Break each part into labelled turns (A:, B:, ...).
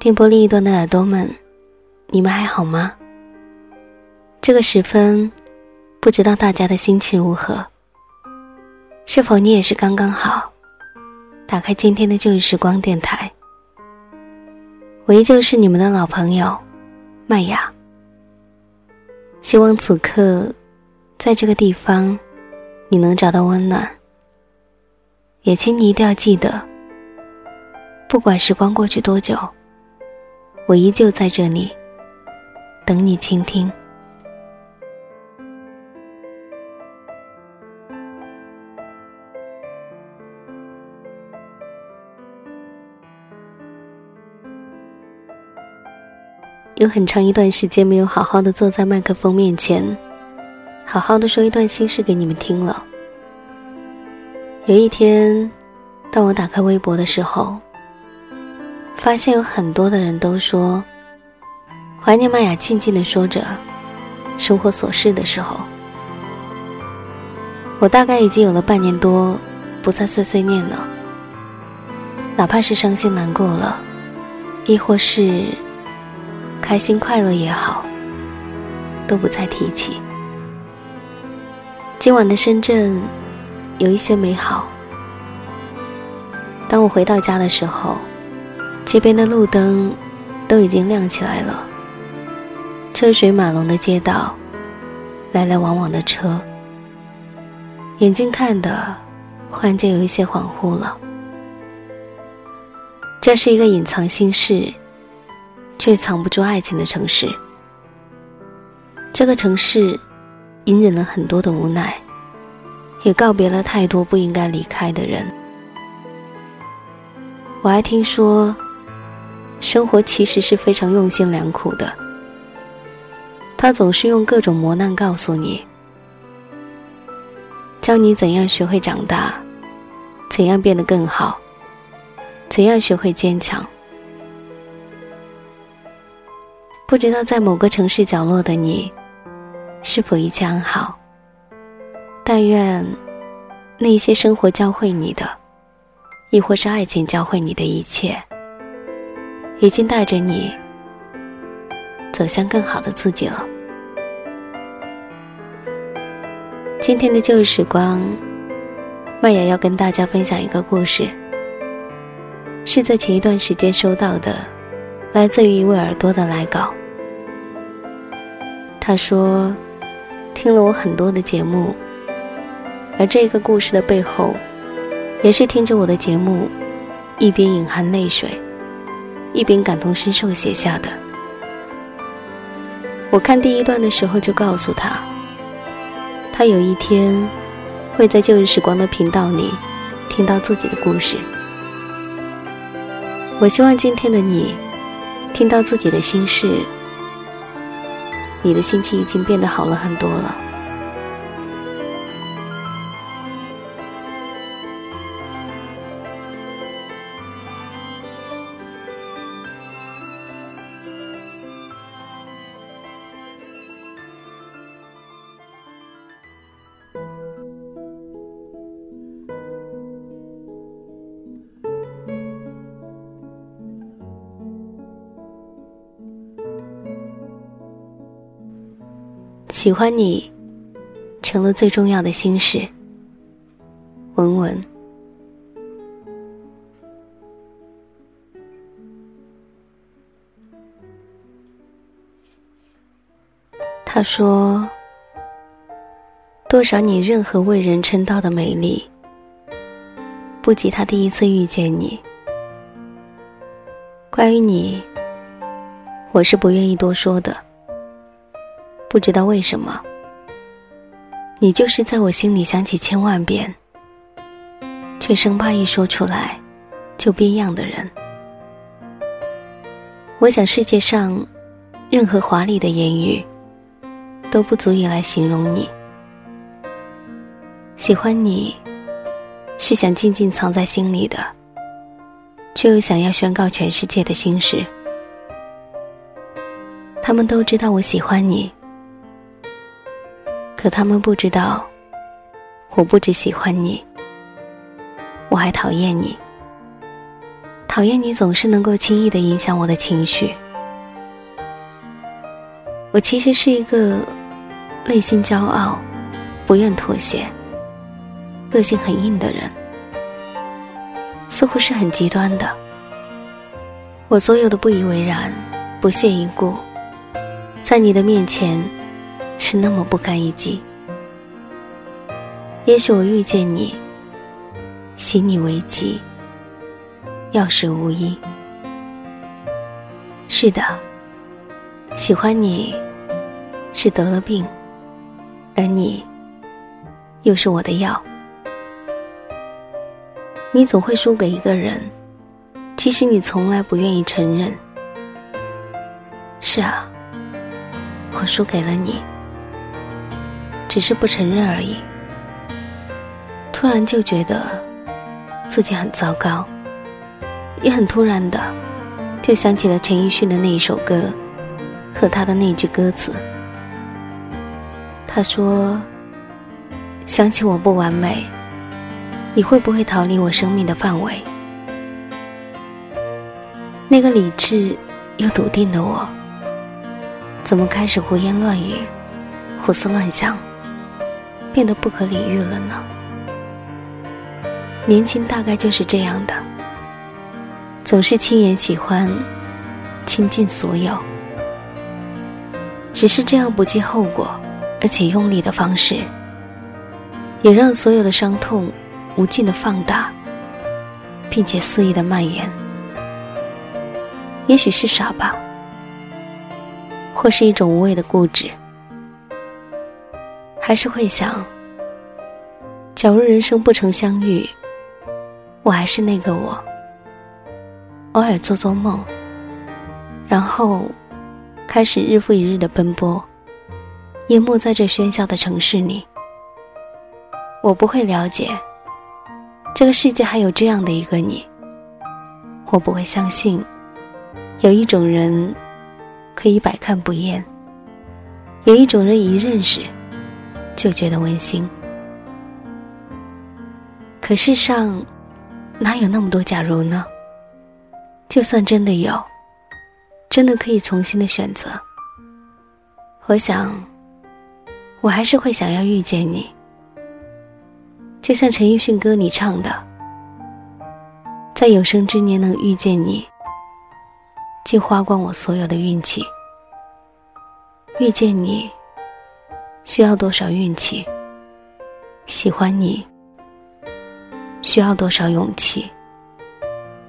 A: 电波另一端的耳朵们，你们还好吗？这个时分，不知道大家的心情如何？是否你也是刚刚好？打开今天的旧日时光电台，我依旧是你们的老朋友麦雅。希望此刻，在这个地方，你能找到温暖。也请你一定要记得，不管时光过去多久。我依旧在这里，等你倾听。有很长一段时间没有好好的坐在麦克风面前，好好的说一段心事给你们听了。有一天，当我打开微博的时候。发现有很多的人都说，怀念玛雅静静的说着生活琐事的时候，我大概已经有了半年多不再碎碎念了。哪怕是伤心难过了，亦或是开心快乐也好，都不再提起。今晚的深圳有一些美好。当我回到家的时候。街边的路灯都已经亮起来了，车水马龙的街道，来来往往的车，眼睛看的忽然间有一些恍惚了。这是一个隐藏心事，却藏不住爱情的城市。这个城市隐忍了很多的无奈，也告别了太多不应该离开的人。我还听说。生活其实是非常用心良苦的，他总是用各种磨难告诉你，教你怎样学会长大，怎样变得更好，怎样学会坚强。不知道在某个城市角落的你，是否一切安好？但愿那些生活教会你的，亦或是爱情教会你的一切。已经带着你走向更好的自己了。今天的旧时光，麦雅要跟大家分享一个故事，是在前一段时间收到的，来自于一位耳朵的来稿。他说，听了我很多的节目，而这个故事的背后，也是听着我的节目，一边隐含泪水。一边感同身受写下的。我看第一段的时候就告诉他，他有一天会在旧日时光的频道里听到自己的故事。我希望今天的你听到自己的心事，你的心情已经变得好了很多了。喜欢你，成了最重要的心事。文文，他说：“多少你任何为人称道的美丽，不及他第一次遇见你。关于你，我是不愿意多说的。”不知道为什么，你就是在我心里响起千万遍，却生怕一说出来就变样的人。我想世界上任何华丽的言语都不足以来形容你。喜欢你，是想静静藏在心里的，却又想要宣告全世界的心事。他们都知道我喜欢你。可他们不知道，我不只喜欢你，我还讨厌你。讨厌你总是能够轻易的影响我的情绪。我其实是一个内心骄傲、不愿妥协、个性很硬的人，似乎是很极端的。我所有的不以为然、不屑一顾，在你的面前是那么不堪一击。也许我遇见你，喜你为吉，药石无医。是的，喜欢你是得了病，而你又是我的药。你总会输给一个人。其实你从来不愿意承认。是啊，我输给了你，只是不承认而已。突然就觉得自己很糟糕，也很突然的就想起了陈奕迅的那一首歌和他的那句歌词。他说：“想起我不完美，你会不会逃离我生命的范围？”那个理智又笃定的我，怎么开始胡言乱语、胡思乱想，变得不可理喻了呢？年轻大概就是这样的，总是轻言喜欢，倾尽所有，只是这样不计后果而且用力的方式，也让所有的伤痛无尽的放大，并且肆意的蔓延。也许是傻吧，或是一种无谓的固执，还是会想：假如人生不曾相遇，我还是那个我，偶尔做做梦，然后开始日复一日的奔波，淹没在这喧嚣的城市里。我不会了解，这个世界还有这样的一个你，我不会相信。有一种人，可以百看不厌；有一种人一认识，就觉得温馨。可世上，哪有那么多假如呢？就算真的有，真的可以重新的选择，我想，我还是会想要遇见你。就像陈奕迅歌里唱的：“在有生之年能遇见你。”竟花光我所有的运气。遇见你，需要多少运气？喜欢你，需要多少勇气？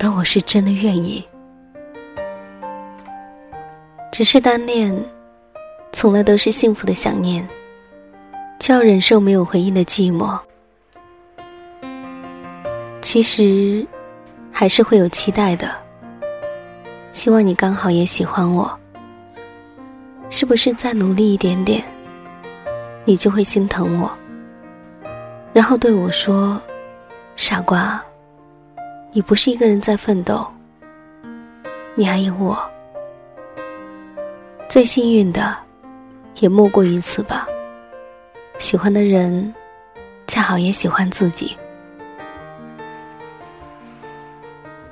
A: 而我是真的愿意。只是单恋，从来都是幸福的想念，却要忍受没有回应的寂寞。其实，还是会有期待的。希望你刚好也喜欢我，是不是再努力一点点，你就会心疼我，然后对我说：“傻瓜，你不是一个人在奋斗，你还有我。”最幸运的，也莫过于此吧。喜欢的人，恰好也喜欢自己。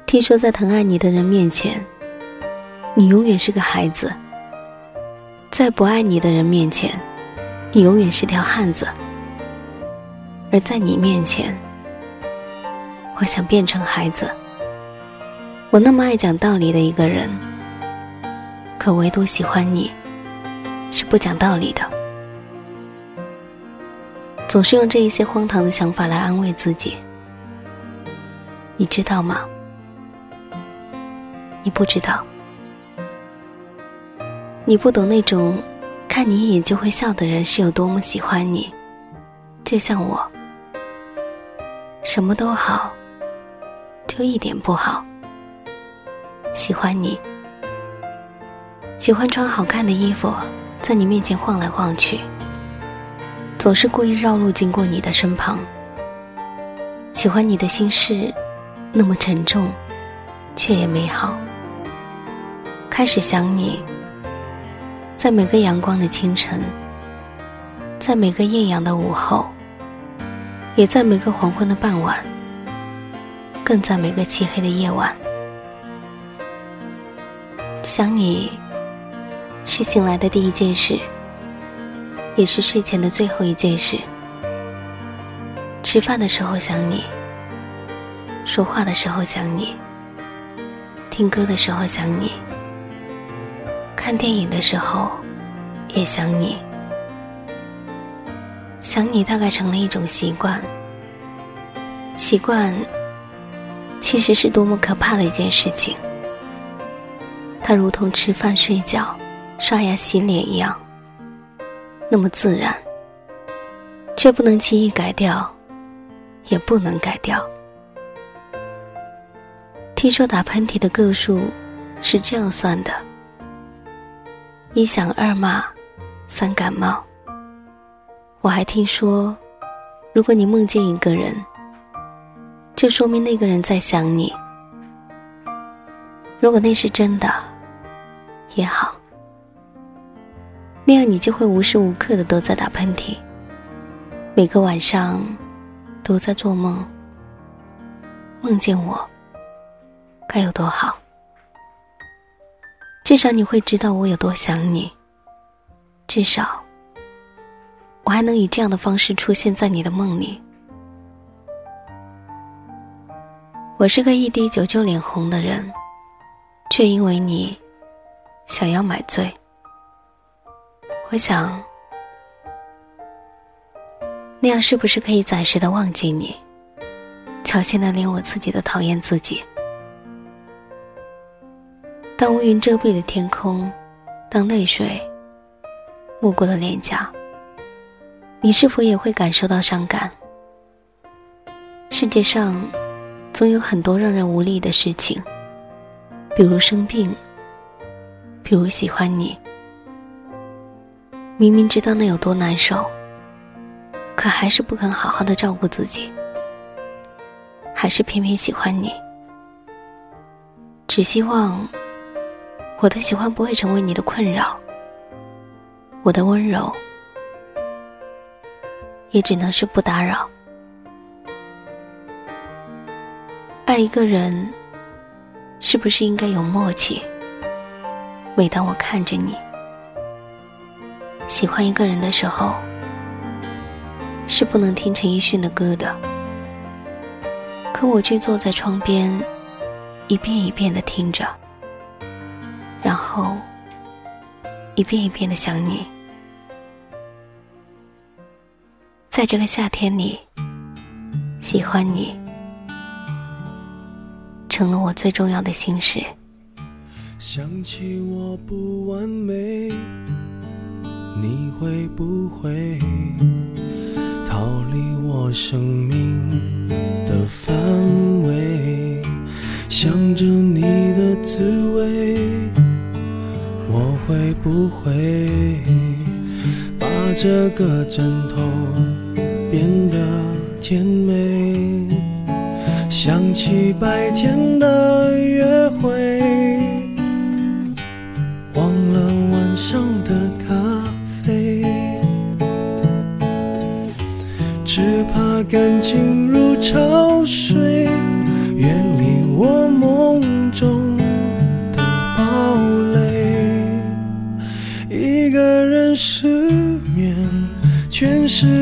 A: 听说在疼爱你的人面前。你永远是个孩子，在不爱你的人面前，你永远是条汉子；而在你面前，我想变成孩子。我那么爱讲道理的一个人，可唯独喜欢你，是不讲道理的。总是用这一些荒唐的想法来安慰自己，你知道吗？你不知道。你不懂那种看你一眼就会笑的人是有多么喜欢你，就像我，什么都好，就一点不好。喜欢你，喜欢穿好看的衣服在你面前晃来晃去，总是故意绕路经过你的身旁。喜欢你的心事那么沉重，却也美好。开始想你。在每个阳光的清晨，在每个艳阳的午后，也在每个黄昏的傍晚，更在每个漆黑的夜晚，想你，是醒来的第一件事，也是睡前的最后一件事。吃饭的时候想你，说话的时候想你，听歌的时候想你，看电影的时候也想你。想你大概成了一种习惯，习惯其实是多么可怕的一件事情。它如同吃饭、睡觉、刷牙、洗脸一样，那么自然，却不能轻易改掉，也不能改掉。听说打喷嚏的个数是这样算的：一想、二骂、三感冒。我还听说，如果你梦见一个人，就说明那个人在想你。如果那是真的，也好，那样你就会无时无刻的都在打喷嚏，每个晚上都在做梦，梦见我，该有多好。至少你会知道我有多想你，至少。我还能以这样的方式出现在你的梦里。我是个一滴酒就脸红的人，却因为你想要买醉。我想，那样是不是可以暂时的忘记你，巧幸的连我自己都讨厌自己？当乌云遮蔽了天空，当泪水没过了脸颊。你是否也会感受到伤感？世界上总有很多让人无力的事情，比如生病，比如喜欢你。明明知道那有多难受，可还是不肯好好的照顾自己，还是偏偏喜欢你。只希望我的喜欢不会成为你的困扰，我的温柔。也只能是不打扰。爱一个人，是不是应该有默契？每当我看着你，喜欢一个人的时候，是不能听陈奕迅的歌的。可我却坐在窗边，一遍一遍的听着，然后一遍一遍的想你。在这个夏天里，喜欢你成了我最重要的心事。
B: 想起我不完美，你会不会逃离我生命的范围？想着你的滋味，会不会把这个枕头？变得甜美，想起白天的约会，忘了晚上的咖啡，只怕感情如潮水，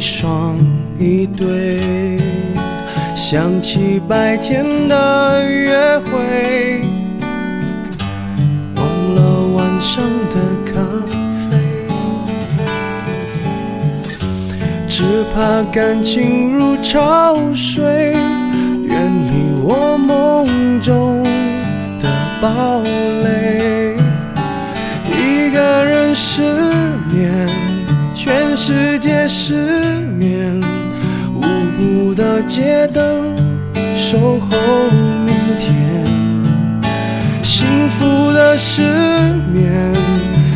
B: 一双一对，想起白天的约会，忘了晚上的咖啡，只怕感情如潮水。远离我梦中的堡垒，一个人失眠，全世界失，街灯守候明天。幸福的失眠，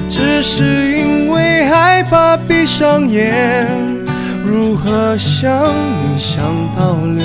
B: 只是因为害怕闭上眼。如何想你想到六